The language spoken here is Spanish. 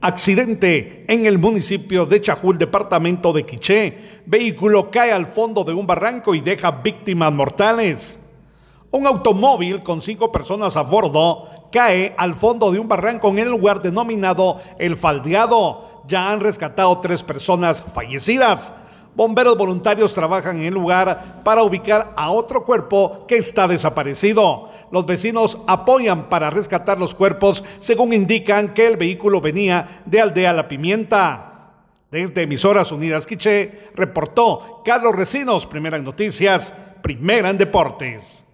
Accidente en el municipio de Chajul, departamento de Quiché. Vehículo cae al fondo de un barranco y deja víctimas mortales. Un automóvil con cinco personas a bordo cae al fondo de un barranco en el lugar denominado El Faldeado. Ya han rescatado tres personas fallecidas. Bomberos voluntarios trabajan en el lugar para ubicar a otro cuerpo que está desaparecido. Los vecinos apoyan para rescatar los cuerpos según indican que el vehículo venía de Aldea La Pimienta. Desde Emisoras Unidas Quiché, reportó Carlos Recinos, Primera en Noticias, Primera en Deportes.